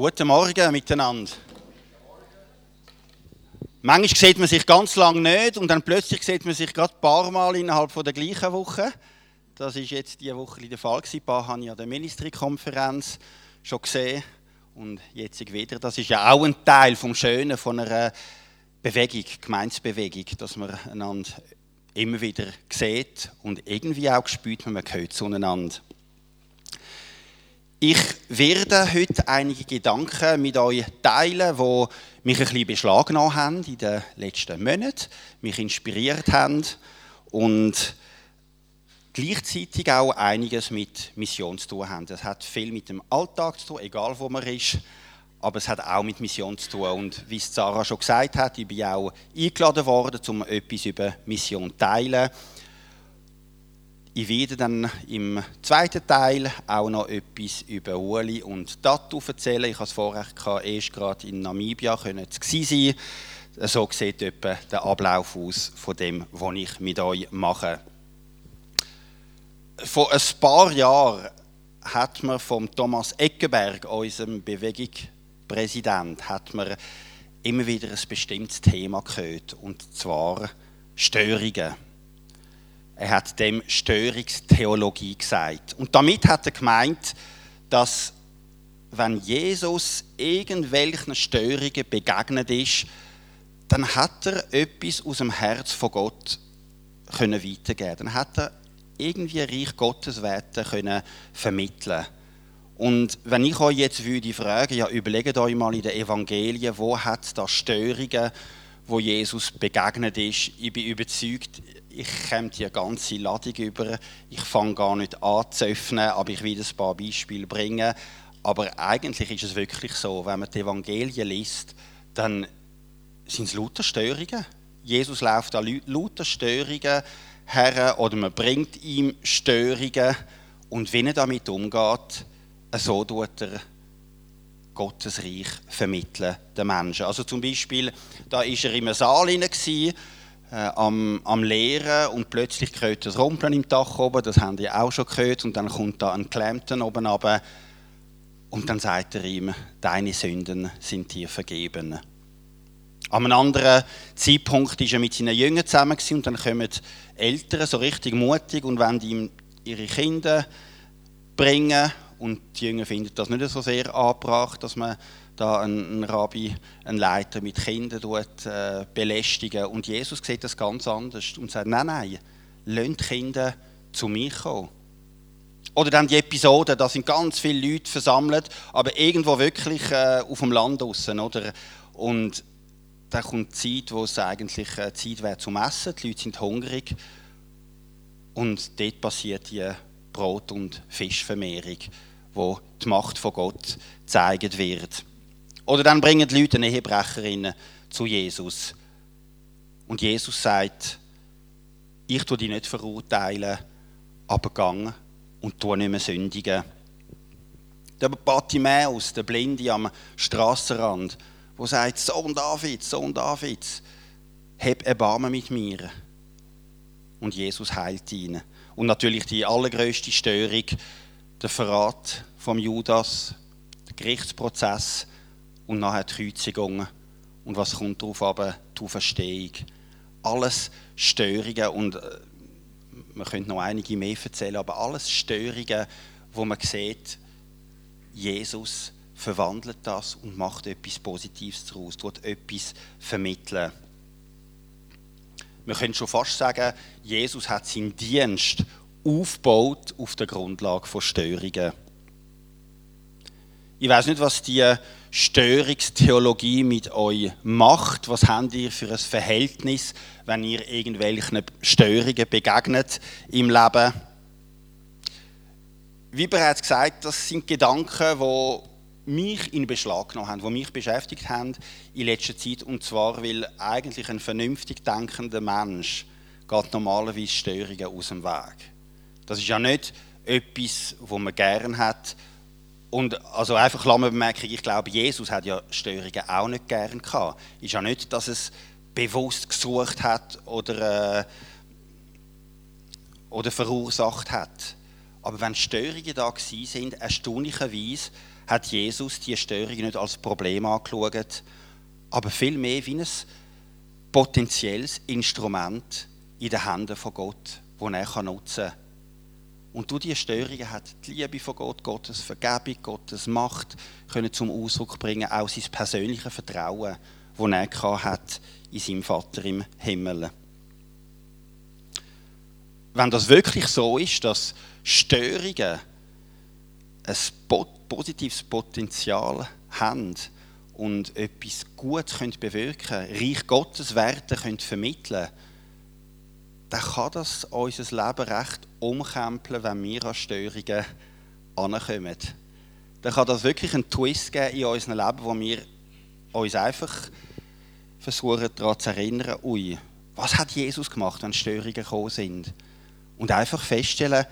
Guten Morgen miteinander. Manchmal sieht man sich ganz lange nicht und dann plötzlich sieht man sich gerade ein paar Mal innerhalb der gleichen Woche. Das ist jetzt diese Woche der Fall. Ein paar habe ich an der Ministry-Konferenz schon gesehen und jetzt wieder. Das ist ja auch ein Teil vom Schönen von einer Bewegung, Gemeinsbewegung, dass man einander immer wieder sieht und irgendwie auch spürt, man gehört zueinander. Ich werde heute einige Gedanken mit euch teilen, die mich ein bisschen beschlagnahmt haben in den letzten Monaten, mich inspiriert haben und gleichzeitig auch einiges mit Mission zu tun haben. Das hat viel mit dem Alltag zu tun, egal wo man ist, aber es hat auch mit Mission zu tun. Und wie Sarah schon gesagt hat, ich bin auch eingeladen worden, um etwas über Mission zu teilen. Ich werde dann im zweiten Teil auch noch etwas über Uli und Tatu erzählen. Ich habe es vorher erst gerade in Namibia können sein. So sieht etwa der Ablauf aus von dem, was ich mit euch mache. Vor ein paar Jahren hat man von Thomas Eckenberg, unserem Bewegungspräsident, hat man immer wieder ein bestimmtes Thema gehört, und zwar Störungen. Er hat dem Störungstheologie gesagt. Und damit hat er gemeint, dass wenn Jesus irgendwelchen Störungen begegnet ist, dann hat er etwas aus dem Herz von Gott können weitergeben. Dann hat er irgendwie Reich Gottes Werte können vermitteln. Und wenn ich euch jetzt würde fragen, ja, überlegt euch mal in den Evangelien, wo hat da Störungen, wo Jesus begegnet ist? Ich bin überzeugt, ich komme die ganze Ladung über. Ich fange gar nicht an zu öffnen, aber ich will ein paar Beispiele bringen. Aber eigentlich ist es wirklich so, wenn man die Evangelien liest, dann sind es lauter Störungen. Jesus läuft an lauter Störungen her oder man bringt ihm Störungen und wenn er damit umgeht, so tut er Gottes Reich vermitteln den Menschen. Also zum Beispiel, da ist er im Saal gewesen, äh, am, am Lehren und plötzlich hört das Rumpeln im Dach oben, das haben die auch schon gehört, und dann kommt da ein Klemmten oben runter und dann sagt er ihm, deine Sünden sind dir vergeben. An einem anderen Zeitpunkt ist er mit seinen Jüngern zusammen und dann kommen Eltern so richtig mutig und wollen ihm ihre Kinder bringen und die Jünger finden das nicht so sehr angebracht, dass man da ein, Rabbi, ein Leiter mit Kindern tut, äh, belästigen. Und Jesus sieht das ganz anders und sagt, nein, nein, lasst Kinder zu mir kommen. Oder dann die Episode, da sind ganz viele Leute versammelt, aber irgendwo wirklich äh, auf dem Land draußen, oder? Und da kommt die Zeit, wo es eigentlich äh, Zeit wäre zum Essen, die Leute sind hungrig und dort passiert die Brot- und Fischvermehrung, wo die Macht von Gott gezeigt wird. Oder dann bringen die Leute eine Ehebrecherin zu Jesus. Und Jesus sagt, ich tue dich nicht verurteilen, aber gang und tu nicht mehr sündigen. Der Bartimäus, der Blinde am Strassenrand, wo sagt, Sohn Davids, Sohn Davids, hab Erbarmen mit mir. Und Jesus heilt ihn. Und natürlich die allergrößte Störung, der Verrat vom Judas, der Gerichtsprozess, und nachher die Kreuzigung. Und was kommt darauf aber? Die Auferstehung. Alles Störungen und äh, man könnte noch einige mehr erzählen, aber alles Störungen, wo man sieht, Jesus verwandelt das und macht etwas Positives daraus, tut etwas vermitteln. Man könnte schon fast sagen, Jesus hat seinen Dienst aufgebaut auf der Grundlage von Störungen. Ich weiß nicht, was die Störungstheologie mit euch macht. Was habt ihr für ein Verhältnis, wenn ihr irgendwelchen Störungen begegnet im Leben? Wie bereits gesagt, das sind Gedanken, die mich in Beschlag genommen haben, die mich beschäftigt haben in letzter Zeit. Und zwar, weil eigentlich ein vernünftig denkender Mensch geht normalerweise Störungen aus dem Weg. Das ist ja nicht etwas, was man gern hat, und also einfach Klammerbemerkung, ich glaube, Jesus hat ja Störungen auch nicht gern gehabt. Ist ja nicht, dass es bewusst gesucht hat oder, äh, oder verursacht hat. Aber wenn Störungen da sind, erstaunlicherweise hat Jesus die Störung nicht als Problem angeschaut, aber vielmehr wie ein potenzielles Instrument in den Händen von Gott, das er nutzen kann. Und durch diese Störungen hat die Liebe von Gott, Gottes Vergebung, Gottes Macht können zum Ausdruck bringen, auch sein persönliches Vertrauen, das er hat in seinem Vater im Himmel. Wenn das wirklich so ist, dass Störungen ein positives Potenzial haben und etwas Gutes bewirken können, Reich Gottes Werte vermitteln können, dann kann das unser Leben recht umkrempeln, wenn wir an Störungen ankommen. Dann kann das wirklich einen Twist geben in unserem Leben, wo wir uns einfach versuchen daran zu erinnern, ui, was hat Jesus gemacht, wenn Störungen gekommen sind? Und einfach feststellen,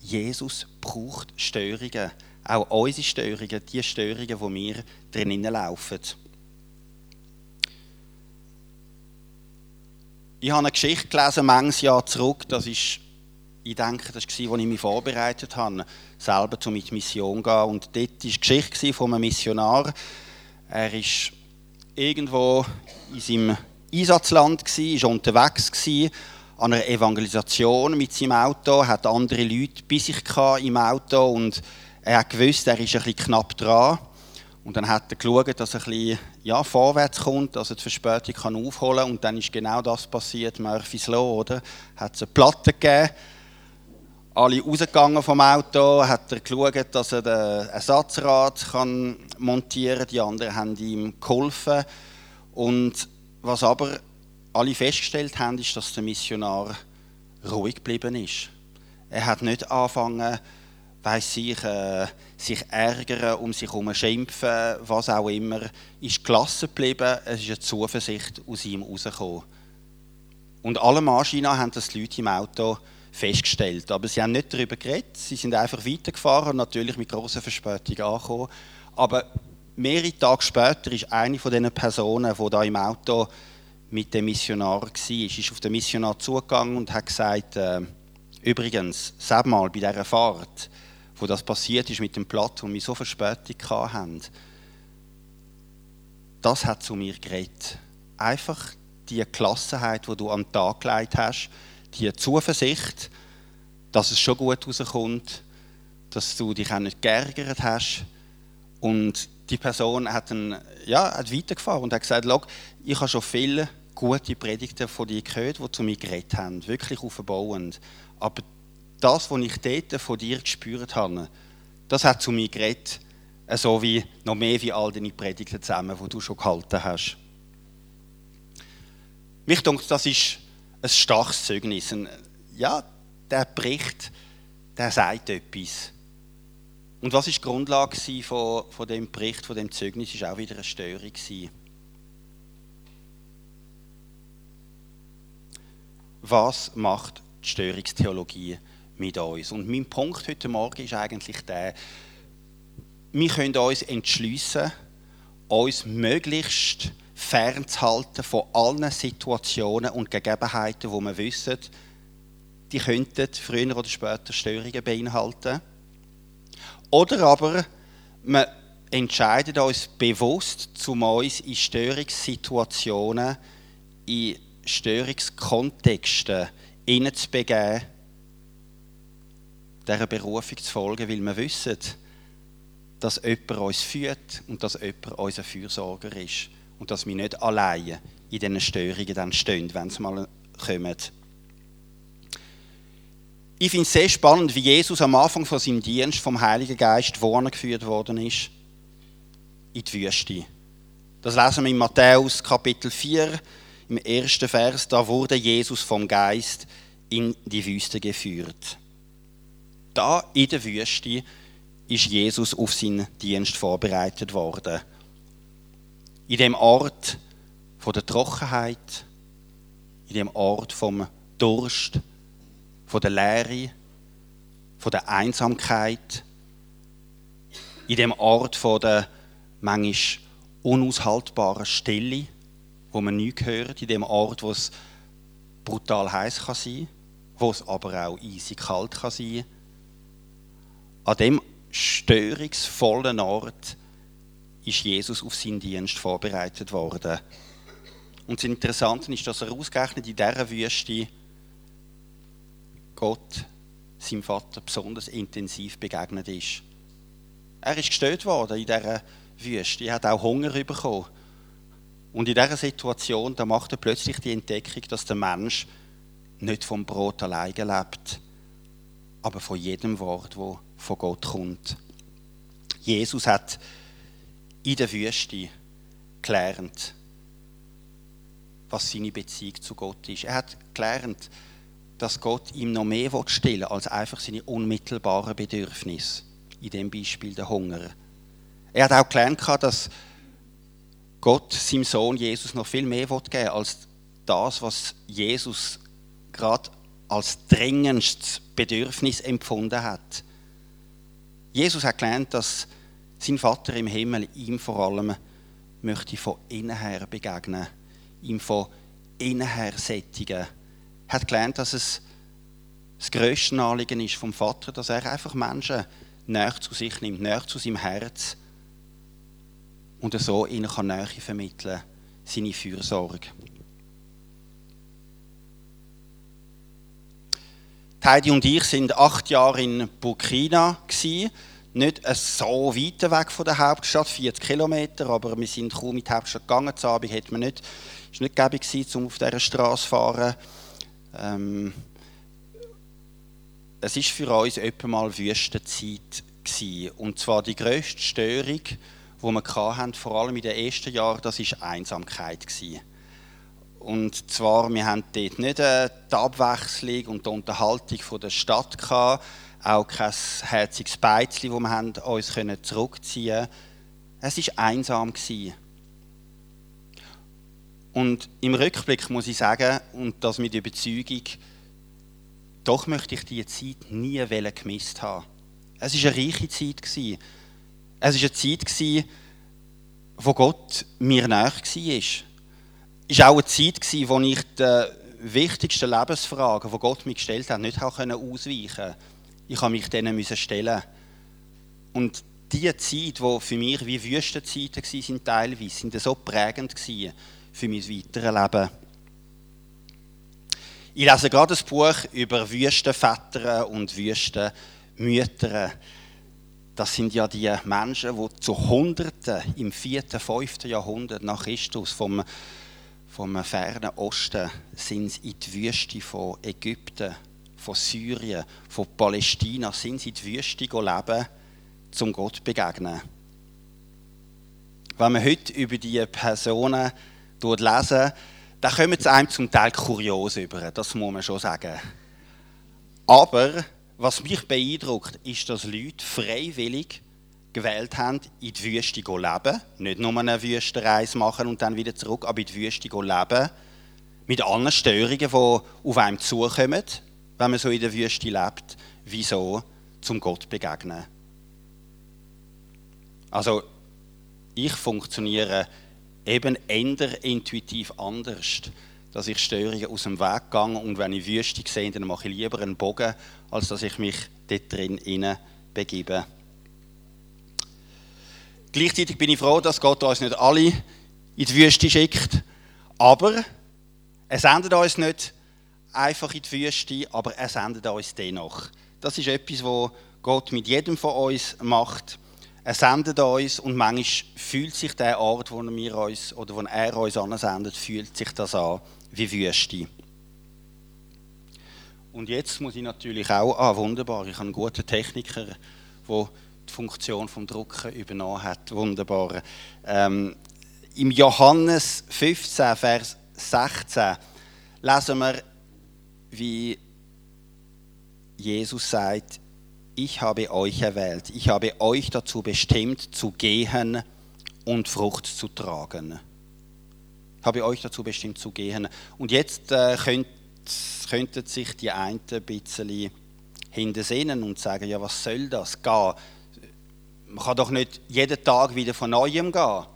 Jesus braucht Störungen. Auch unsere Störungen, die Störungen, die wir drinnen laufen. Ich habe eine Geschichte gelesen, manches Jahr zurück. Das ist, ich denke, das war, als ich mich vorbereitet habe, selber zu mit Mission gehen. Und dort war die Geschichte von einem Missionar. Er war irgendwo in seinem Einsatzland, war unterwegs an einer Evangelisation mit seinem Auto, hat andere Leute bei sich im Auto und er gewusst, er ist ein bisschen knapp dran. Und dann hat er geschaut, dass er ein bisschen ja, vorwärts kommt, dass er die Verspätung kann aufholen kann. Und dann ist genau das passiert, Murphy's Law, oder? Hat es eine Platte gegeben, alle rausgegangen vom Auto, hat er geschaut, dass er den Ersatzrad kann montieren kann. Die anderen haben ihm geholfen. Und was aber alle festgestellt haben, ist, dass der Missionar ruhig geblieben ist. Er hat nicht angefangen, weiss ich, äh, sich ärgern, um sich herum schimpfen, was auch immer, ist gelassen geblieben, es ist eine Zuversicht aus ihm herausgekommen. Und alle Maschinen haben das die Leute im Auto festgestellt, aber sie haben nicht darüber geredet, sie sind einfach weitergefahren und natürlich mit großer Verspätung angekommen. Aber mehrere Tage später ist eine von diesen Personen, die da im Auto mit dem Missionar war, ist auf den Missionar zugegangen und hat gesagt, äh, übrigens, sag mal, bei dieser Fahrt, wo das passiert ist mit dem Platz, wo wir so Verspätung hatten, das hat zu mir geredet. Einfach die Gelassenheit, die du am Tag gelegt hast, die Zuversicht, dass es schon gut rauskommt, dass du dich auch nicht geärgert hast. Und die Person hat, dann, ja, hat weitergefahren und hat gesagt, ich habe schon viele gute Predigten von dir gehört, die zu mir geredet haben, wirklich aufbauend. Aber das, was ich dort von dir gespürt habe, das hat zu mir geredet, so wie noch mehr wie all deine Predigten zusammen, die du schon gehalten hast. Mich denke, das ist ein starkes Zeugnis. Ja, der Bericht, der sagt etwas. Und was ist die Grundlage von, von dem Bericht, von dem Zeugnis, ist auch wieder eine Störung. Was macht die Störungstheologie mit uns. Und mein Punkt heute Morgen ist eigentlich der, wir können uns entschließen, uns möglichst fernzuhalten von allen Situationen und Gegebenheiten, wo wir wissen, die könnten früher oder später Störungen beinhalten. Oder aber wir entscheiden uns bewusst, um uns in Störungssituationen, in Störungskontexten hineinzubegeben, dieser Berufung zu folgen, weil wir wissen, dass jemand uns führt und dass jemand unser Fürsorger ist. Und dass wir nicht alleine in diesen Störungen dann stehen, wenn sie mal kommen. Ich finde es sehr spannend, wie Jesus am Anfang von seinem Dienst vom Heiligen Geist wohin geführt worden ist. In die Wüste. Das lesen wir in Matthäus Kapitel 4, im ersten Vers. Da wurde Jesus vom Geist in die Wüste geführt da in der Wüste ist Jesus auf seinen Dienst vorbereitet worden. In dem Ort von der Trockenheit, in dem Ort vom Durst, von der Leere, von der Einsamkeit, in dem Ort von der manchmal unaushaltbaren Stille, wo man nichts hört, in dem Ort, wo es brutal heiß kann sein, wo es aber auch eisig kalt kann sein an dem störungsvollen Ort ist Jesus auf seinen Dienst vorbereitet worden. Und das Interessante ist, dass er ausgerechnet in dieser Wüste Gott, seinem Vater, besonders intensiv begegnet ist. Er ist gestört worden in dieser Wüste. Er hat auch Hunger bekommen. Und in dieser Situation, da macht er plötzlich die Entdeckung, dass der Mensch nicht vom Brot alleine lebt, aber von jedem Wort, wo von Gott kommt. Jesus hat in der Wüste gelernt, was seine Beziehung zu Gott ist. Er hat gelernt, dass Gott ihm noch mehr stillen will, als einfach seine unmittelbaren Bedürfnisse. In dem Beispiel der Hunger. Er hat auch gelernt, dass Gott seinem Sohn Jesus noch viel mehr geben will, als das, was Jesus gerade als drängendstes Bedürfnis empfunden hat. Jesus hat gelernt, dass sein Vater im Himmel ihm vor allem möchte von innen her begegnen, ihm von innen her sättigen. Er hat gelernt, dass es das grösste Anliegen ist vom Vater, dass er einfach Menschen näher zu sich nimmt, näher zu seinem Herz und so ihnen kann Nähe vermitteln, seine Fürsorge. Heidi und ich sind acht Jahre in Burkina gewesen. Nicht so weit weg von der Hauptstadt, 40 Kilometer, aber wir sind kaum in die Hauptstadt gegangen. Zu Abend hat man nicht, ist nicht gäbig gewesen, um auf dieser Straße zu fahren. Ähm, es ist für uns etwa mal Wüstenzeit gewesen. Und zwar die grösste Störung, die wir hatten, vor allem in den ersten Jahren, das war Einsamkeit gewesen. Und zwar, wir haben dort nicht äh, die Abwechslung und die Unterhaltung von der Stadt gehabt, auch kein herziges Beizchen, wo wir uns zurückziehen konnten. Es war einsam. Gewesen. Und im Rückblick muss ich sagen, und das mit Überzeugung, doch möchte ich diese Zeit nie gemisst haben. Es war eine reiche Zeit. Gewesen. Es war eine Zeit, gewesen, wo Gott mir nahe war war auch eine Zeit, in der ich die wichtigsten Lebensfragen, die Gott mir gestellt hat, nicht ausweichen konnte. Ich musste mich denen stellen. Und diese Zeit, die für mich wie Wüstenzeiten waren, teilweise, sind so prägend für mein weiteres Leben. Ich lese gerade ein Buch über Wüstenväter und Wüstenmütter. Das sind ja die Menschen, die zu Hunderten im 4., 5. Jahrhundert nach Christus vom vom fernen Osten sind sie in die Wüste von Ägypten, von Syrien, von Palästina, sind sie in die Wüste leben, zum Gott begegnen. Wenn wir heute über diese Personen lesen, dann kommen sie einem zum Teil kurios über, das muss man schon sagen. Aber was mich beeindruckt, ist, dass Leute freiwillig gewählt haben, in die Wüste zu leben. Nicht nur eine Wüstenreise machen und dann wieder zurück, aber in die Wüste zu leben. Mit allen Störungen, die auf einem zukommen, wenn man so in der Wüste lebt. Wieso? Zum Gott begegnen. Also, ich funktioniere eben eher intuitiv anders, dass ich Störungen aus dem Weg gehe und wenn ich Wüste sehe, dann mache ich lieber einen Bogen, als dass ich mich dort drin begebe. Gleichzeitig bin ich froh, dass Gott uns nicht alle in die Wüste schickt. Aber er sendet uns nicht einfach in die Wüste, aber er sendet uns dennoch. Das ist etwas, was Gott mit jedem von uns macht. Er sendet uns und manchmal fühlt sich der Ort, wo wir uns oder wo er uns ansendet, fühlt sich das an wie Wüste. Und jetzt muss ich natürlich auch, ah wunderbar, ich habe einen guten Techniker, der die Funktion vom Drucken übernommen hat. Wunderbar. Ähm, Im Johannes 15, Vers 16 lesen wir, wie Jesus sagt, ich habe euch erwählt, ich habe euch dazu bestimmt, zu gehen und Frucht zu tragen. Ich habe euch dazu bestimmt, zu gehen. Und jetzt äh, könnt, könnten sich die einen ein bisschen hintersehnen und sagen, ja, was soll das? Gehen man kann doch nicht jeden Tag wieder von Neuem gehen.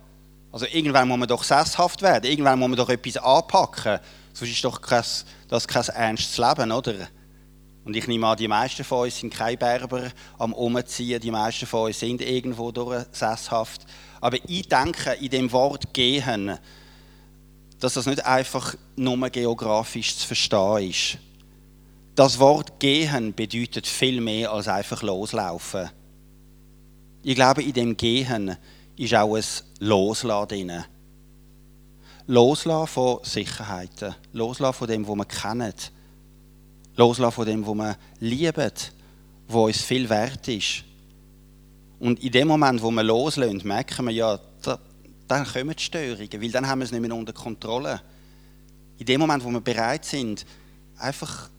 Also irgendwann muss man doch sesshaft werden, irgendwann muss man doch etwas anpacken. Sonst ist doch kein, das kein ernstes Leben, oder? Und ich nehme an, die meisten von uns sind keine Berber am Umziehen, die meisten von uns sind irgendwo durch sesshaft. Aber ich denke, in dem Wort gehen, dass das nicht einfach nur geografisch zu verstehen ist. Das Wort gehen bedeutet viel mehr als einfach loslaufen. Ich glaube, in dem Gehen ist auch ein Loslassen drin. Loslassen von Sicherheiten. Loslassen von dem, was wir kennen. Loslassen von dem, was wir lieben, was uns viel wert ist. Und in dem Moment, wo wir loslösen, merken wir ja, da, dann kommen die Störungen, weil dann haben wir es nicht mehr unter Kontrolle. In dem Moment, wo wir bereit sind, einfach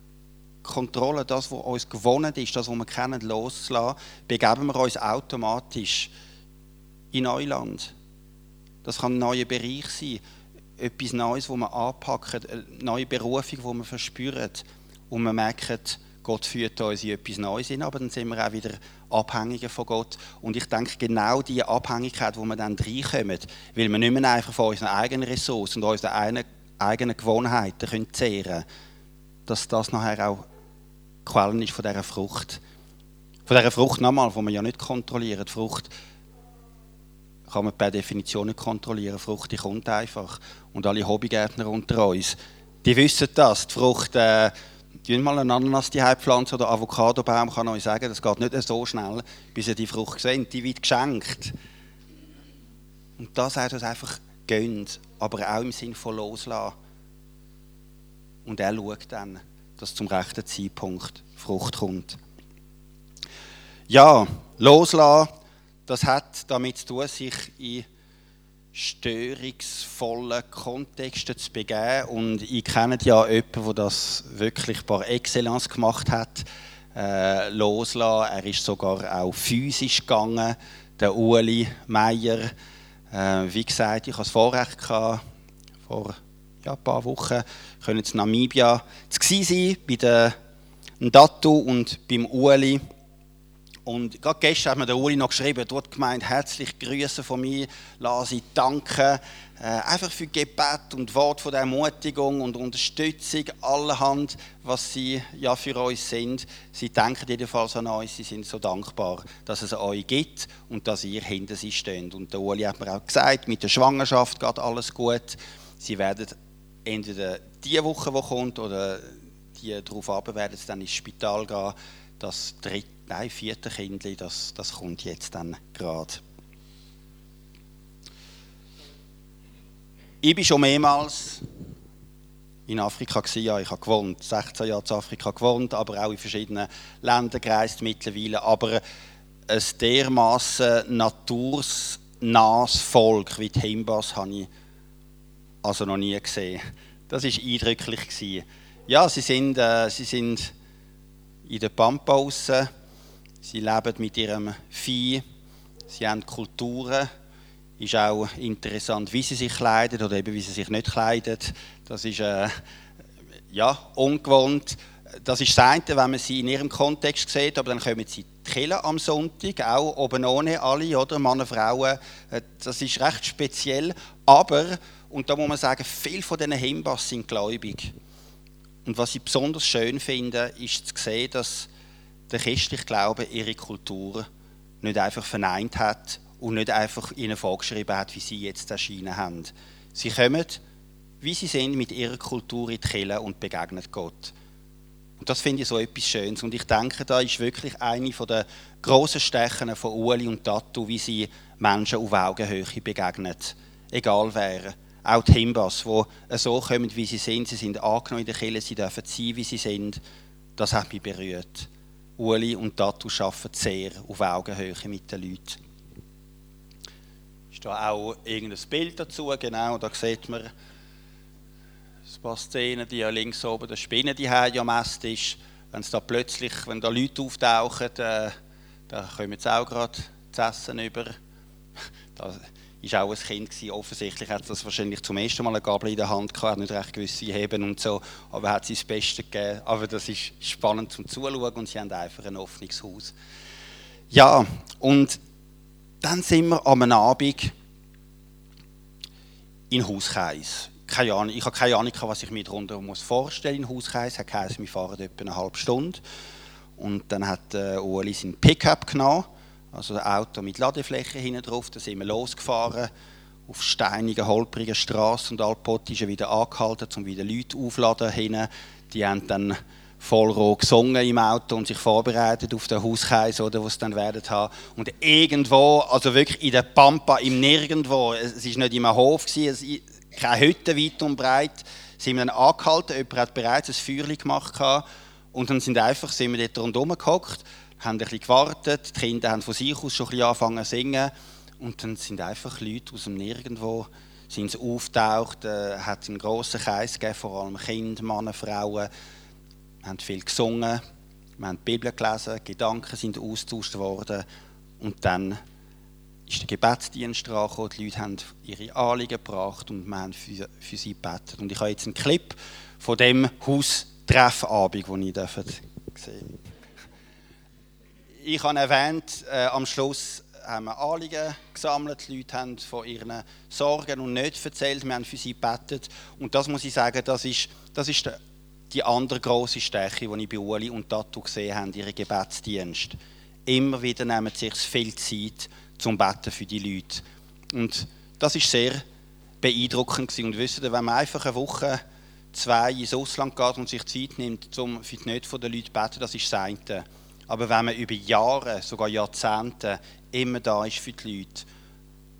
Kontrolle, das, was uns gewonnen ist, das, was wir kennen, loszulassen, begeben wir uns automatisch in Neuland. Das kann ein neuer Bereich sein, etwas Neues, wo wir anpacken, eine neue Berufung, die wir verspüren und wir merken, Gott führt uns in etwas Neues hin, aber dann sind wir auch wieder Abhängige von Gott. Und ich denke, genau diese Abhängigkeit, wo wir dann reinkommen, weil wir nicht mehr einfach von unseren eigenen Ressourcen und unseren eigenen Gewohnheiten zehren können, dass das nachher auch Quellen ist von dieser Frucht. Von dieser Frucht nochmal, die man ja nicht kontrolliert. Die Frucht kann man per Definition nicht kontrollieren. Die Frucht die kommt einfach. Und alle Hobbygärtner unter uns, die wissen das. Die Frucht, äh, die mal eine Ananas die pflanzen oder Avocadobaum, kann euch sagen, das geht nicht so schnell, bis ihr die Frucht sehen. Die wird geschenkt. Und das sagt uns einfach gönnt, aber auch im Sinn von loslassen. Und er schaut dann, dass zum rechten Zeitpunkt Frucht kommt. Ja, loslassen, das hat damit zu tun, sich in störungsvollen Kontexten zu begeben. Und ich kenne ja jemanden, der das wirklich par excellence gemacht hat. Äh, loslassen. Er ist sogar auch physisch gegangen. Der Uli Meier. Äh, wie gesagt, ich hatte das Vorrecht gehabt, vor ja, ein paar Wochen können in Namibia zu sein, bei der Ndatu und beim Uli. Und gerade gestern hat mir der Uli noch geschrieben, dort gemeint, herzlich Grüße von mir, lasse ich danken, äh, einfach für Gebet und Wort von der Ermutigung und Unterstützung, allerhand, was sie ja für uns sind. Sie denken jedenfalls an uns, sie sind so dankbar, dass es euch gibt und dass ihr hinter sie steht. Und der Uli hat mir auch gesagt, mit der Schwangerschaft geht alles gut. Sie werden entweder die Woche, die kommt, oder die darauf ab, werden dann ins Spital gehen. Das dritte, nein, vierte Kind, das, das kommt jetzt dann gerade. Ich bin schon mehrmals in Afrika gewesen, ja, ich habe gewohnt, 16 Jahre in Afrika gewohnt, aber auch in verschiedenen Ländern gereist mittlerweile. Aber ein dermaßen natursnahes Volk wie die Himbas habe ich also noch nie gesehen. Das war eindrücklich. Gewesen. Ja, sie sind, äh, sie sind in der Pampa raus. Sie leben mit ihrem Vieh. Sie haben Kulturen. Ist auch interessant, wie sie sich kleiden oder eben wie sie sich nicht kleiden. Das ist äh, ja, ungewohnt. Das ist das eine, wenn man sie in ihrem Kontext sieht, aber dann kommen sie Kille am Sonntag, auch oben ohne alle, oder? Männer, Frauen. Äh, das ist recht speziell. Aber und da muss man sagen, viele von diesen Himbas sind gläubig. Und was ich besonders schön finde, ist zu sehen, dass der christliche Glaube ihre Kultur nicht einfach verneint hat und nicht einfach ihnen vorgeschrieben hat, wie sie jetzt erschienen haben. Sie kommen, wie sie sind, mit ihrer Kultur in die Kirche und begegnen Gott. Und das finde ich so etwas Schönes. Und ich denke, da ist wirklich eine der grossen Stärken von Uli und Tatu, wie sie Menschen auf Augenhöhe begegnen. Egal wer. Auch die Himbas, die so kommen, wie sie sind. Sie sind angenommen in der Kirche, sie dürfen sein, wie sie sind. Das hat mich berührt. Uli und Tatu arbeiten sehr auf Augenhöhe mit den Leuten. Ist da auch irgendein Bild dazu? Genau, da sieht man ein paar Szenen, die ja links oben der Spinne die am Mast ist. Wenn da plötzlich, wenn da Leute auftauchen, äh, da kommen jetzt auch gerade zu essen über. Da, ist auch ein Kind gewesen. Offensichtlich hat das wahrscheinlich zum ersten Mal eine Gabel in der Hand gehabt, nicht recht gewusst, wie heben und so, aber hat sie das Beste gegeben. Aber das ist spannend zum Zuschauen und sie haben einfach ein offenes Haus. Ja, und dann sind wir am Abend in Hauskreis. keine Ahnung, ich habe keine Ahnung, was ich mir darunter vorstellen muss. Hauskreis hat geheißen, wir fahren etwa eine halbe Stunde. Und dann hat äh, Ueli seinen Pickup genommen, also ein Auto mit Ladefläche hinten drauf. Da sind wir losgefahren auf steinigen, holprigen Straßen und Alpott ist er wieder angehalten, um wieder Leute aufzuladen hinten. Die haben dann voll roh gesungen im Auto und sich vorbereitet auf den Hauskreis, oder, was dann werden haben. Und irgendwo, also wirklich in der Pampa, im Nirgendwo, es war nicht im Hof, es keine Hütte weit und breit, sind wir dann angehalten, jemand hat bereits ein Feuer gemacht und dann sind, einfach, sind wir dort rundherum gehockt, haben ein bisschen gewartet, die Kinder haben von sich aus schon ein bisschen angefangen zu singen. Und dann sind einfach Leute aus dem Nirgendwo sind sie auftaucht, äh, hat einen grossen Kreis gegeben, vor allem Kinder, Männer, Frauen, wir haben viel gesungen, wir haben die Bibel gelesen, Gedanken sind austauscht worden. Und dann ist der Gebetsdienst dran die Leute haben ihre Anliegen gebracht und wir haben für, für sie gebetet. Und ich habe jetzt einen Clip von dem Haustreffabend, den ich sehen Ich habe erwähnt, äh, am Schluss haben wir Anliegen gesammelt, die Leute haben von ihren Sorgen und nicht erzählt, wir haben für sie gebetet. Und das muss ich sagen, das ist, das ist die andere große Stärke, die ich bei Uli und Tatu gesehen habe, ihren Gebetsdienst. Immer wieder nehmen sie sich viel Zeit zum Betten für die Leute. Und das ist sehr beeindruckend gewesen. Und wisst ihr, wenn man einfach eine Woche, zwei ins Ausland geht und sich Zeit nimmt, um für die Nöte der Leute zu beten, das ist das eine. Aber wenn man über Jahre, sogar Jahrzehnte immer da ist für die Leute,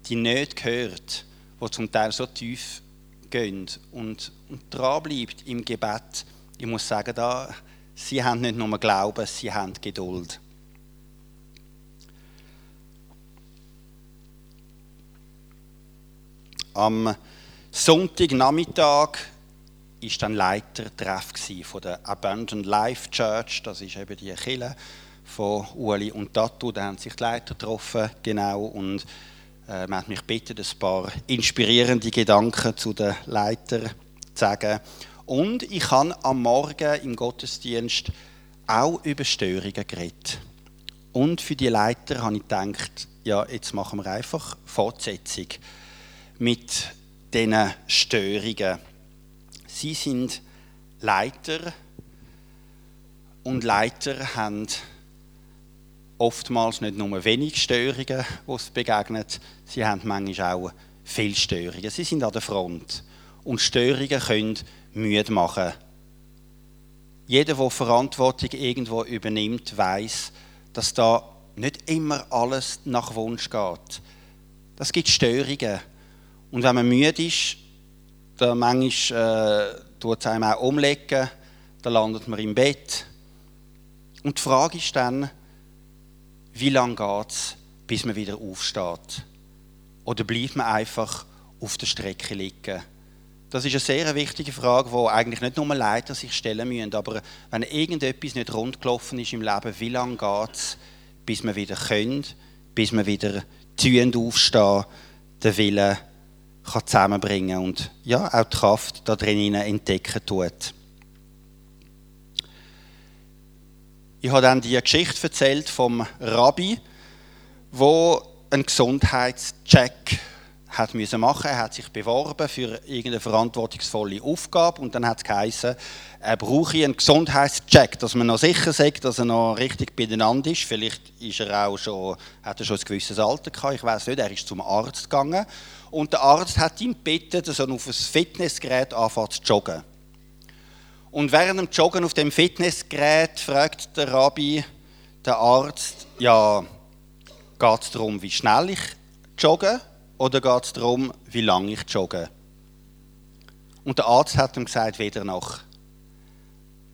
die Nöte hört, die zum Teil so tief gehen und, und dranbleibt im Gebet, ich muss sagen, da, sie haben nicht nur Glauben, sie haben Geduld. Am Sonntagnachmittag war dann Leitertreff von der Abundant Life Church. Das ist eben die Kirche von Uli und Tatu. Da haben sich die Leiter getroffen, genau. Und äh, man hat mich gebeten, ein paar inspirierende Gedanken zu den Leitern zu sagen. Und ich habe am Morgen im Gottesdienst auch über Störungen geredet. Und für die Leiter habe ich gedacht, ja, jetzt machen wir einfach Fortsetzung mit diesen Störungen. Sie sind Leiter und Leiter haben oftmals nicht nur wenig Störungen, die es begegnet, sie haben manchmal auch viele Störungen. Sie sind an der Front und Störungen können müde machen. Jeder, der Verantwortung irgendwo übernimmt, weiß, dass da nicht immer alles nach Wunsch geht. Das gibt Störungen. Und wenn man müde ist, dann manchmal äh, tut es einem auch umlegen, dann landet man im Bett. Und die Frage ist dann, wie lange geht es, bis man wieder aufsteht? Oder bleibt man einfach auf der Strecke liegen? Das ist eine sehr wichtige Frage, die eigentlich nicht nur Leiter sich stellen müssen. Aber wenn irgendetwas nicht rund gelaufen ist im Leben, wie lange geht es, bis man wieder können, bis man wieder tüend aufstehen, den Willen kann zusammenbringen und ja, auch die Kraft da drinnen entdecken tut. Ich habe dann die Geschichte erzählt vom Rabbi, wo einen Gesundheitscheck hat müssen machen. Er hat sich beworben für irgendeine verantwortungsvolle Aufgabe und dann hat es geheißen, er brauche einen Gesundheitscheck, dass man noch sicher sagt, dass er noch richtig beieinander ist. Vielleicht ist er auch schon, hat er schon ein gewisses Alter gehabt, ich weiß nicht. Er ist zum Arzt gegangen und der Arzt hat ihn gebeten, dass er auf ein Fitnessgerät anfängt zu joggen. Und während dem Joggen auf dem Fitnessgerät fragt der Rabbi, der Arzt, ja, geht es darum, wie schnell ich jogge? oder geht es darum, wie lange ich jogge? Und der Arzt hat ihm gesagt, weder noch.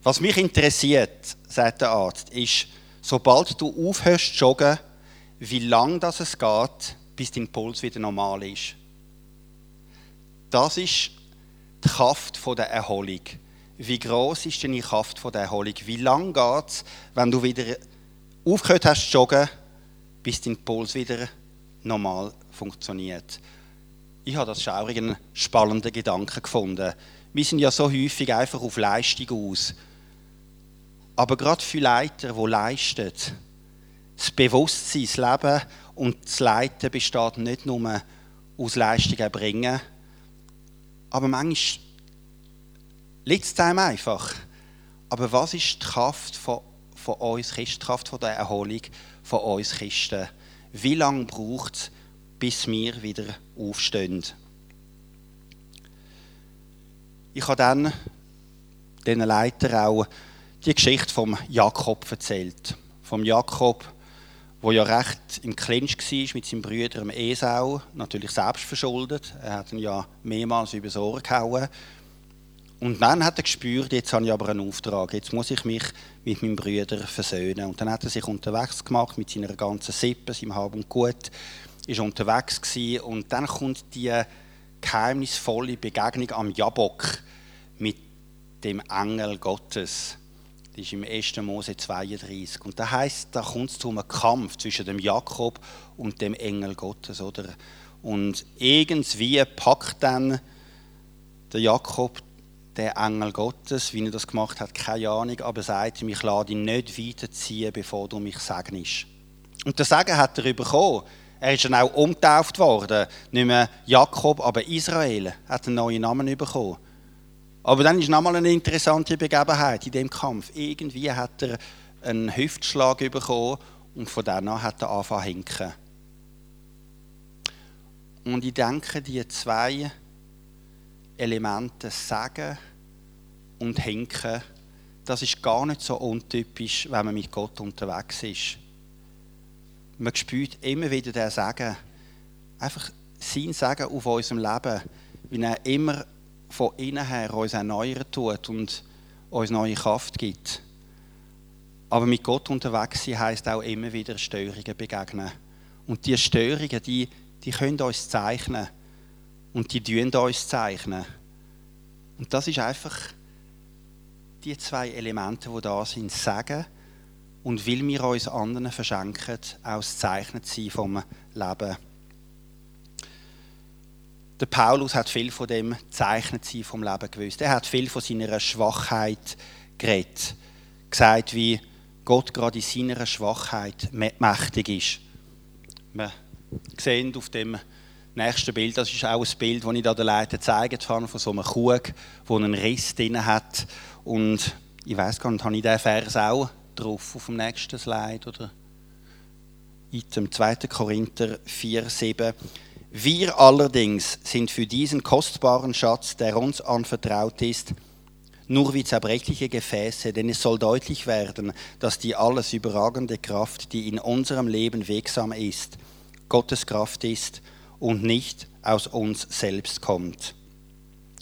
Was mich interessiert, sagt der Arzt, ist, sobald du aufhörst zu joggen, wie lange das es geht, bis dein Puls wieder normal ist. Das ist die Kraft der Erholung. Wie groß ist denn die Kraft der Erholung? Wie lange geht es, wenn du wieder aufgehört hast zu joggen, bis dein Puls wieder normal funktioniert. Ich habe das schaurigen, spannenden Gedanken gefunden. Wir sind ja so häufig einfach auf Leistung aus. Aber gerade für Leiter, die leisten, das Bewusstsein, das Leben und das Leiten besteht nicht nur aus Leistung erbringen, Aber manchmal liegt es einem einfach. Aber was ist die Kraft von, von uns Christen, die Kraft von der Erholung von uns Christen? Wie lange braucht es, bis wir wieder aufstehen? Ich habe dann diesen Leiter auch die Geschichte vom Jakob erzählt. Vom Jakob, wo ja recht im Clinch war mit seinem Bruder Esau, natürlich selbst verschuldet. Er hat ihn ja mehrmals über das Ohr gehauen. Und dann hat er gespürt, jetzt habe ich aber einen Auftrag, jetzt muss ich mich mit meinem Bruder versöhnen. Und dann hat er sich unterwegs gemacht mit seiner ganzen Sippe, seinem Hab und Gut, ist unterwegs gewesen. und dann kommt die geheimnisvolle Begegnung am Jabok mit dem Engel Gottes. Das ist im 1. Mose 32. Und da heißt, da kommt es zu einem Kampf zwischen dem Jakob und dem Engel Gottes, oder? Und irgendwie packt dann der Jakob den Engel Gottes, wie er das gemacht hat, keine Ahnung, aber er sagt ihm, ich lade dich nicht weiterziehen, bevor du mich segnest. Und das Segen hat er bekommen. Er ist dann auch umgetauft worden. Nicht mehr Jakob, aber Israel hat einen neuen Namen bekommen. Aber dann ist nochmal eine interessante Begebenheit in dem Kampf. Irgendwie hat er einen Hüftschlag bekommen und von dann an hat er angefangen hinken. Und ich denke, die zwei Elemente Sagen und Hinken, das ist gar nicht so untypisch, wenn man mit Gott unterwegs ist. Man spürt immer wieder den Sagen, einfach sein Sagen auf unserem Leben, wie er immer von innen her uns erneuern tut und uns neue Kraft gibt. Aber mit Gott unterwegs sein heisst auch immer wieder Störungen begegnen. Und diese Störungen, die, die können uns zeichnen. Und die tun uns zeichnen. Und das ist einfach die zwei Elemente, die da sind, sagen und will wir uns anderen verschenken, auch das Zeichnen sein vom Leben. Der Paulus hat viel von dem Zeichnet sein vom Leben gewusst. Er hat viel von seiner Schwachheit geredet. Gesagt, wie Gott gerade in seiner Schwachheit mächtig ist. Wir sehen auf dem nächsten Bild, das ist auch ein Bild, das ich da der Leiter gezeigt habe, von so einem Krug, der einen Riss drin hat. Und ich weiß gar nicht, habe ich diesen Vers auch drauf auf dem nächsten Slide? Oder? Item 2. Korinther 4, 7. Wir allerdings sind für diesen kostbaren Schatz, der uns anvertraut ist, nur wie zerbrechliche Gefäße, denn es soll deutlich werden, dass die alles überragende Kraft, die in unserem Leben wirksam ist, Gottes Kraft ist und nicht aus uns selbst kommt.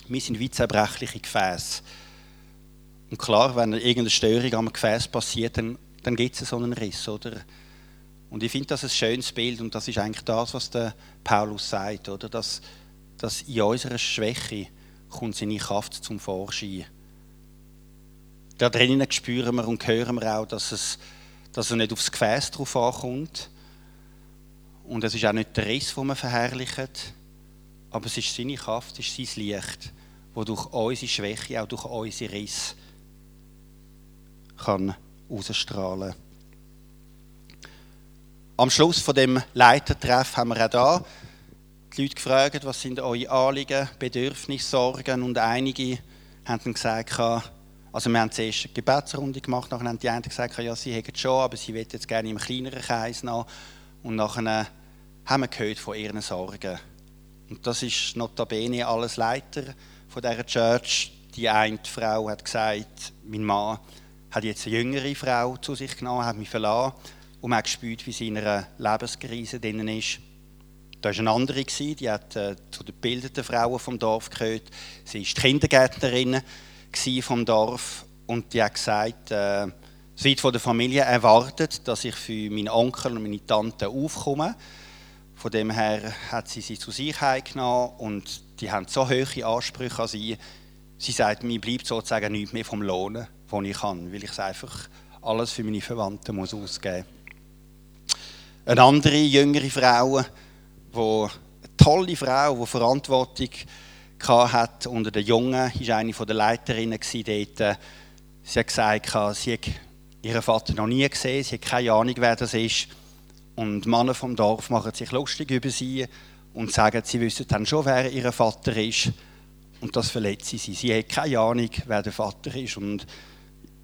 Wir sind wie zerbrechliche Gefäße. Und klar, wenn irgendeine Störung am Gefäß passiert, dann, dann gibt es so einen Riss, oder? Und ich finde das ein schönes Bild und das ist eigentlich das, was der Paulus sagt, oder? Dass, dass in unserer Schwäche kommt seine Kraft zum Vorschein. Da drinnen spüren wir und hören wir auch, dass es, dass er nicht aufs Gefäß drauf ankommt. Und es ist auch nicht der Riss, den man verherrlicht, aber es ist seine Kraft, es ist sein Licht, wo durch unsere Schwäche, auch durch unsere Riss kann ausstrahlen kann. Am Schluss von dem Leitertreff haben wir auch da die Leute gefragt, was sind eure Anliegen, Bedürfnisse, Sorgen und einige haben dann gesagt, also wir haben zuerst eine Gebetsrunde gemacht, nachher haben die einen gesagt, ja, sie hätten schon, aber sie wollen jetzt gerne im kleineren Kreis noch und nachher haben wir gehört von ihren Sorgen. Und das ist notabene alles Leiter von dieser Church. Die eine Frau hat gesagt, mein Mann hat jetzt eine jüngere Frau zu sich genommen, hat mich verlassen und man hat gespürt, wie sie in einer Lebenskrise drin ist. Da war eine andere, die hat äh, zu den gebildeten Frauen vom Dorf gehört. Sie war die Kindergärtnerin vom Dorf und die hat gesagt, äh, sie von der Familie erwartet, dass ich für meinen Onkel und meine Tante aufkomme. Von dem her hat sie sie zu sich heimgenommen und die haben so hohe Ansprüche an sie. Sie sagt, mir bleibt sozusagen nichts mehr vom Lohnen, den ich kann, weil ich es einfach alles für meine Verwandten muss ausgeben muss. Eine andere jüngere Frau, die eine tolle Frau, die Verantwortung hatte unter den Jungen, war eine der Leiterinnen dort. Sie hat gesagt, sie hat ihren Vater noch nie gesehen, sie hat keine Ahnung, wer das ist. Und Männer vom Dorf machen sich lustig über sie und sagen, sie wissen dann schon, wer ihr Vater ist. und das verletzt sie. Sie hat keine Ahnung, wer der Vater ist und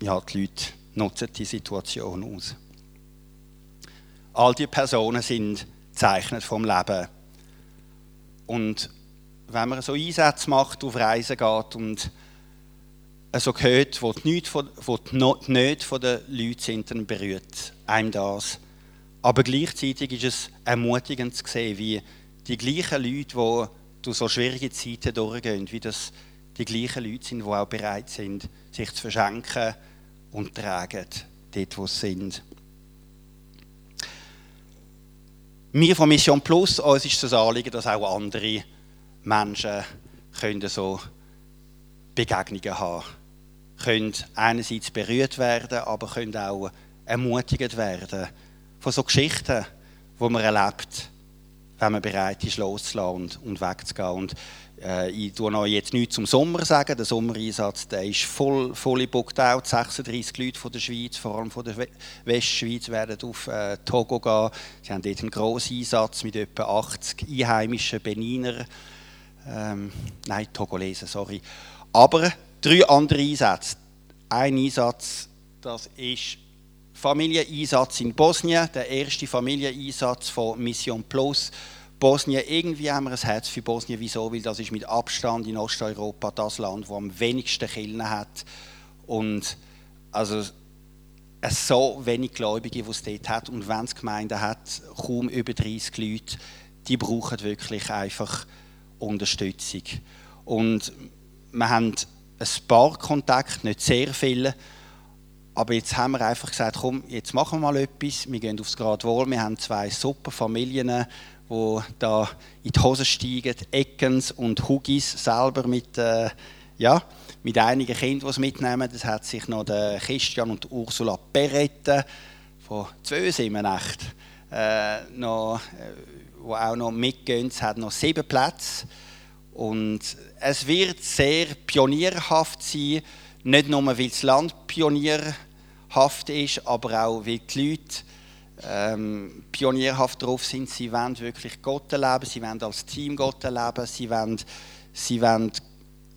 ja, die Leute nutzen die Situation aus. All diese Personen sind zeichnet vom Leben. Und wenn man so Einsätze macht, auf Reisen geht und so hört, wo die Nöte von, wo die Nöte von den sind, dann berührt einem das. Aber gleichzeitig ist es ermutigend zu sehen, wie die gleichen Leute, die durch so schwierige Zeiten durchgehen, wie das die gleichen Leute sind, die auch bereit sind, sich zu verschenken und tragen, dort, wo sie sind. Wir von Mission Plus, uns ist das Anliegen, dass auch andere Menschen können so Begegnungen haben können. einerseits berührt werden, aber können auch ermutigt werden von so Geschichten, die man erlebt, wenn man bereit ist, loszulassen und, wegzugehen. Ich tue noch jetzt nichts zum Sommer sagen. Der Sommereinsatz der ist voll, voll booked out. 36 Leute von der Schweiz, vor allem von der Westschweiz, werden auf äh, Togo gehen. Sie haben dort einen grossen Einsatz mit etwa 80 einheimischen Beniner. Ähm, nein, Togolesen, sorry. Aber drei andere Einsätze. Ein Einsatz, das ist Familieneinsatz in Bosnien, der erste Familieneinsatz von Mission Plus. Bosnien, irgendwie haben wir ein Herz für Bosnien. Wieso? Weil das ist mit Abstand in Osteuropa das Land, das am wenigsten Kirchen hat. Und also es so wenig Gläubige, die es dort hat. Und wenn es Gemeinden hat, kaum über 30 Leute, die brauchen wirklich einfach Unterstützung. Und wir haben ein paar Kontakte, nicht sehr viele, aber jetzt haben wir einfach gesagt, komm, jetzt machen wir mal etwas, wir gehen aufs Gradwohl, wir haben zwei super Familien, die da in die Hose steigen, Eckens und Hugis selber mit, äh, ja, mit einigen Kindern, die es mitnehmen. Das hat sich noch der Christian und Ursula Perrette von Zwösim echt, äh, noch, äh, wo auch noch mitgehen. Es hat noch sieben Plätze und es wird sehr pionierhaft sein, nicht nur, weil das Land pionierhaft ist, aber auch, weil die Leute ähm, pionierhaft drauf sind. Sie wollen wirklich Gott erleben, sie wollen als Team Gott erleben, sie wollen, sie wollen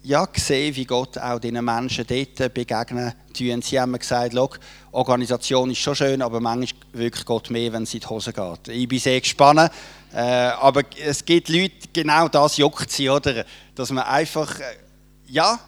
ja, sehen, wie Gott auch diesen Menschen dort begegnen tun. Sie haben mir gesagt, Organisation ist schon schön, aber manchmal wirklich Gott mehr, wenn es in die Hose geht. Ich bin sehr gespannt, äh, aber es gibt Leute, genau das juckt sie, oder? Dass man einfach, äh, ja,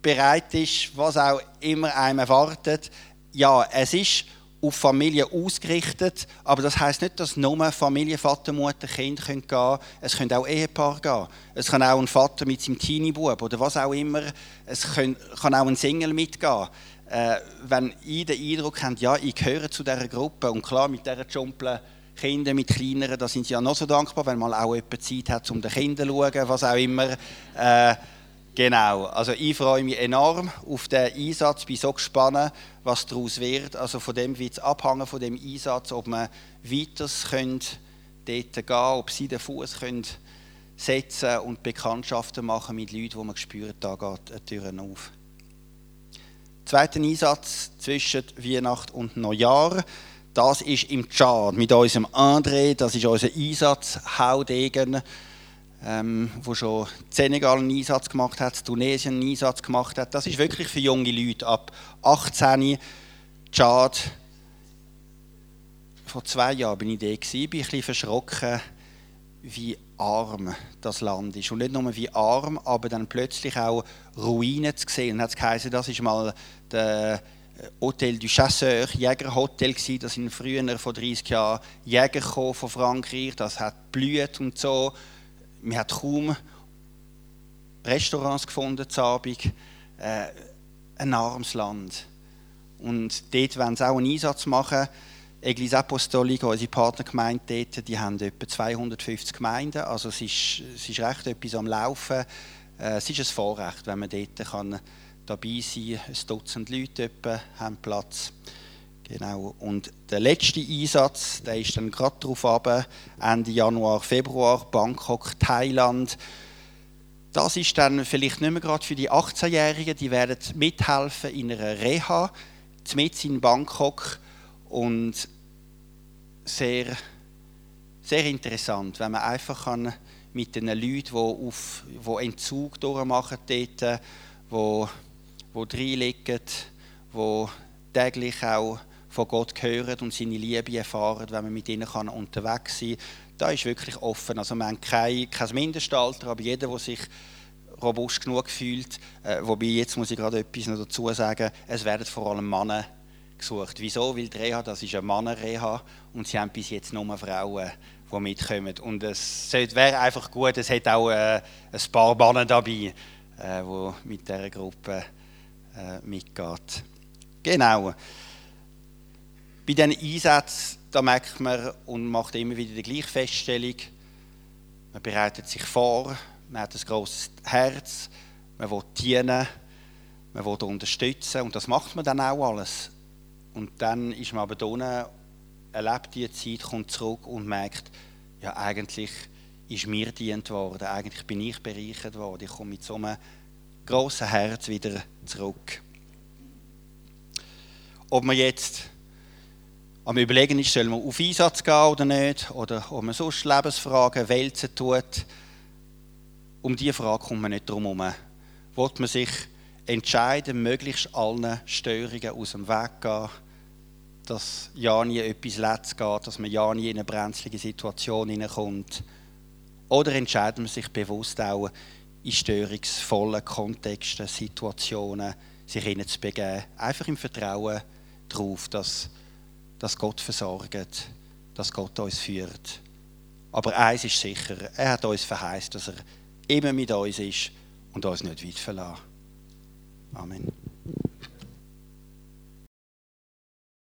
bereit ist, was auch immer einem erwartet. Ja, es ist auf Familie ausgerichtet, aber das heißt nicht, dass nur Familie, Vater, Mutter, Kind gehen können. Es können auch Ehepaar gehen. Es kann auch ein Vater mit seinem Teenie-Bub oder was auch immer. Es kann, kann auch ein Single mitgehen. Äh, wenn ihr den Eindruck habt, ja, ich gehöre zu dieser Gruppe und klar, mit dieser Jumpeln Kinder mit kleineren, da sind sie ja noch so dankbar, wenn man auch jemand Zeit hat, um den Kindern zu schauen, was auch immer. Äh, Genau, also ich freue mich enorm auf den Einsatz, bin so gespannt, was daraus wird. Also von dem wird es abhängen, von dem Einsatz, ob man weiter dort gehen ob sie den Fuß setzen und Bekanntschaften machen mit Leuten, wo man spürt, da geht eine Tür auf. Zweiter Einsatz zwischen Weihnacht und Neujahr. Das ist im Tschad mit unserem André, das ist unser Einsatz, Haudegen ähm, wo schon Senegal einen Einsatz gemacht hat, Tunesien einen Einsatz gemacht hat. Das ist wirklich für junge Leute ab 18. Tschad. Vor zwei Jahren bin ich da gewesen, bin ein bisschen verschrocken, wie arm das Land ist. Und nicht nur wie arm, aber dann plötzlich auch Ruinen zu sehen. Und hat es geheißen, das ist mal der Hotel du Chasseur, Jägerhotel gsi. Das sind früher vor 30 Jahren Jäger von Frankreich. Das hat blüht und so man hat kaum Restaurants gefunden zu Abend. Äh, ein armes Land. Und dort wollen sie auch einen Einsatz machen. Eglise Apostolique, unsere Partnergemeinde dort, die haben etwa 250 Gemeinden. Also es ist, es ist recht etwas am Laufen. Äh, es ist ein Vorrecht, wenn man dort kann dabei sein kann. Ein Dutzend Leute haben Platz. Genau. Und der letzte Einsatz, der ist dann gerade darauf ab, Ende Januar, Februar, Bangkok, Thailand. Das ist dann vielleicht nicht mehr gerade für die 18-Jährigen, die werden mithelfen in einer Reha, mit in Bangkok und sehr, sehr interessant, wenn man einfach kann mit den Leuten, die, auf, die Entzug durchmachen dort, die, die reinlegen, die täglich auch von Gott hören und seine Liebe erfahren, wenn man mit ihnen unterwegs sein kann. Da ist wirklich offen. Also wir haben kein, kein Mindestalter, aber jeder, der sich robust genug fühlt, äh, wobei jetzt muss ich gerade etwas noch dazu sagen, es werden vor allem Männer gesucht. Wieso? Weil die Reha, das ist eine Männerreha und sie haben bis jetzt nur Frauen, die mitkommen. Und es wäre einfach gut, es hat auch äh, ein paar Männer dabei, äh, die mit dieser Gruppe äh, mitgeht. Genau. Bei diesen Einsätzen da merkt man und macht immer wieder die gleiche Feststellung. Man bereitet sich vor, man hat ein grosses Herz, man will dienen, man will unterstützen und das macht man dann auch alles. Und dann ist man aber da erlebt diese Zeit, kommt zurück und merkt, ja eigentlich ist mir dient worden, eigentlich bin ich bereichert worden. Ich komme mit so einem grossen Herz wieder zurück. Ob man jetzt am Überlegen ist, soll man auf Einsatz gehen oder nicht, oder ob man sonst Lebensfragen wälzen tut. Um diese Frage kommt man nicht drum herum. Wollt man sich entscheiden, möglichst allen Störungen aus dem Weg gehen, dass ja nie etwas letzt geht, dass man ja nie in eine brenzlige Situation hineinkommt. Oder entscheidet man sich bewusst auch, in störungsvollen Kontexten, Situationen sich hineinzubegeben. Einfach im Vertrauen darauf, dass dass Gott versorgt, dass Gott uns führt. Aber eins ist sicher, er hat uns verheißt, dass er immer mit uns ist und uns nicht weit verlässt. Amen.